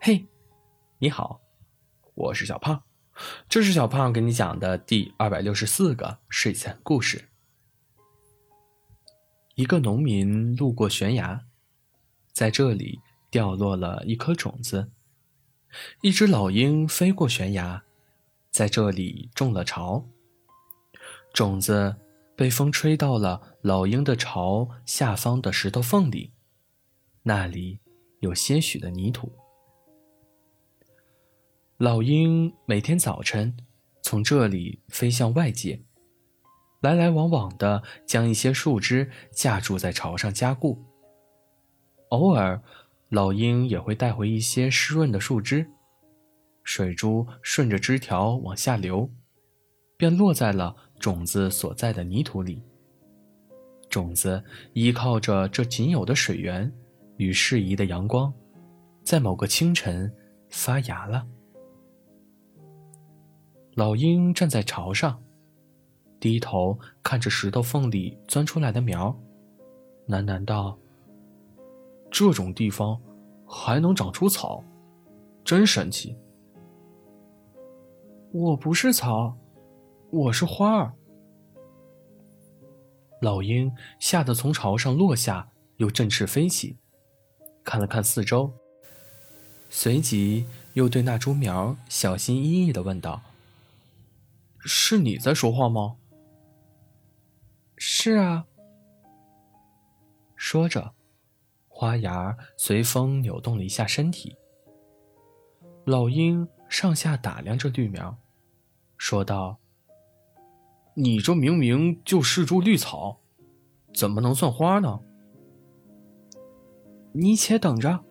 嘿，你好，我是小胖，这是小胖给你讲的第二百六十四个睡前故事。一个农民路过悬崖，在这里掉落了一颗种子。一只老鹰飞过悬崖，在这里种了巢。种子被风吹到了老鹰的巢下方的石头缝里，那里有些许的泥土。老鹰每天早晨从这里飞向外界，来来往往的将一些树枝架住在巢上加固。偶尔，老鹰也会带回一些湿润的树枝，水珠顺着枝条往下流，便落在了种子所在的泥土里。种子依靠着这仅有的水源与适宜的阳光，在某个清晨发芽了。老鹰站在巢上，低头看着石头缝里钻出来的苗，喃喃道：“这种地方还能长出草，真神奇。”我不是草，我是花儿。老鹰吓得从巢上落下，又振翅飞起，看了看四周，随即又对那株苗小心翼翼的问道。是你在说话吗？是啊。说着，花芽随风扭动了一下身体。老鹰上下打量着绿苗，说道：“你这明明就是株绿草，怎么能算花呢？”你且等着。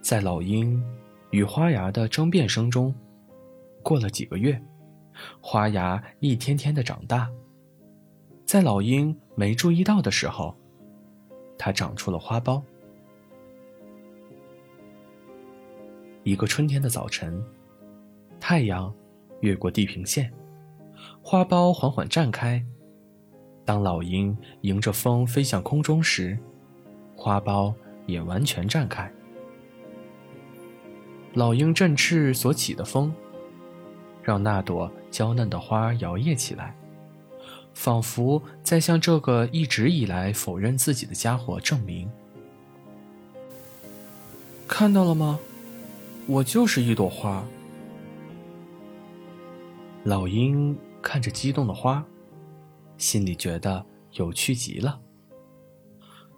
在老鹰与花芽的争辩声中。过了几个月，花芽一天天的长大。在老鹰没注意到的时候，它长出了花苞。一个春天的早晨，太阳越过地平线，花苞缓缓绽开。当老鹰迎着风飞向空中时，花苞也完全绽开。老鹰振翅所起的风。让那朵娇嫩的花摇曳起来，仿佛在向这个一直以来否认自己的家伙证明：看到了吗？我就是一朵花。老鹰看着激动的花，心里觉得有趣极了。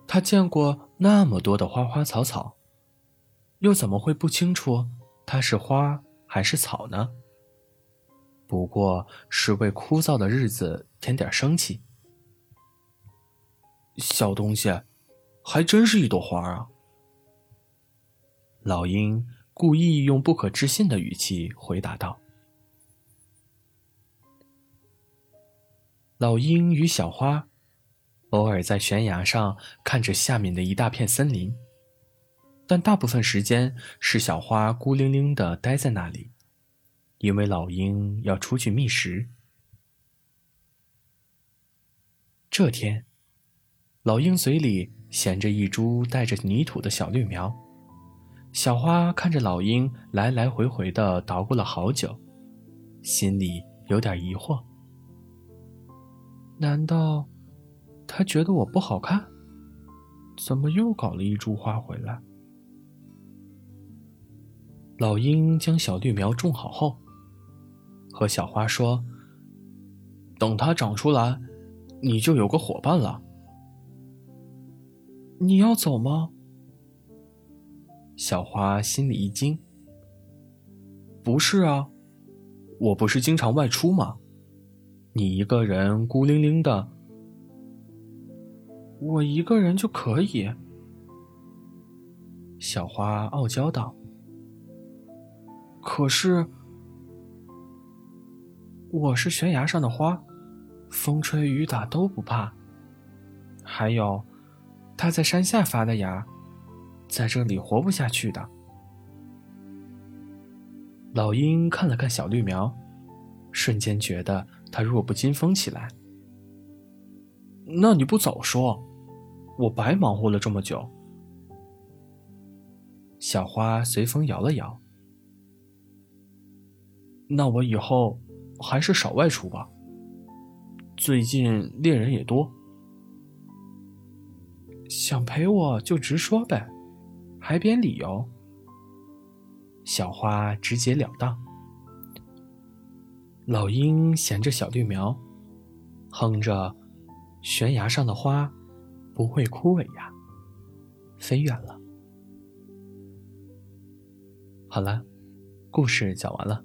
他见过那么多的花花草草，又怎么会不清楚它是花还是草呢？不过是为枯燥的日子添点生气。小东西，还真是一朵花啊！老鹰故意用不可置信的语气回答道。老鹰与小花偶尔在悬崖上看着下面的一大片森林，但大部分时间是小花孤零零的待在那里。因为老鹰要出去觅食。这天，老鹰嘴里衔着一株带着泥土的小绿苗。小花看着老鹰来来回回的捣鼓了好久，心里有点疑惑：难道他觉得我不好看？怎么又搞了一株花回来？老鹰将小绿苗种好后。和小花说：“等它长出来，你就有个伙伴了。”你要走吗？小花心里一惊。“不是啊，我不是经常外出吗？你一个人孤零零的，我一个人就可以。”小花傲娇道。“可是。”我是悬崖上的花，风吹雨打都不怕。还有，它在山下发的芽，在这里活不下去的。老鹰看了看小绿苗，瞬间觉得它弱不禁风起来。那你不早说，我白忙活了这么久。小花随风摇了摇。那我以后还是少外出吧。最近猎人也多，想陪我就直说呗，还编理由。小花直截了当。老鹰衔着小绿苗，哼着：“悬崖上的花不会枯萎呀。”飞远了。好了，故事讲完了。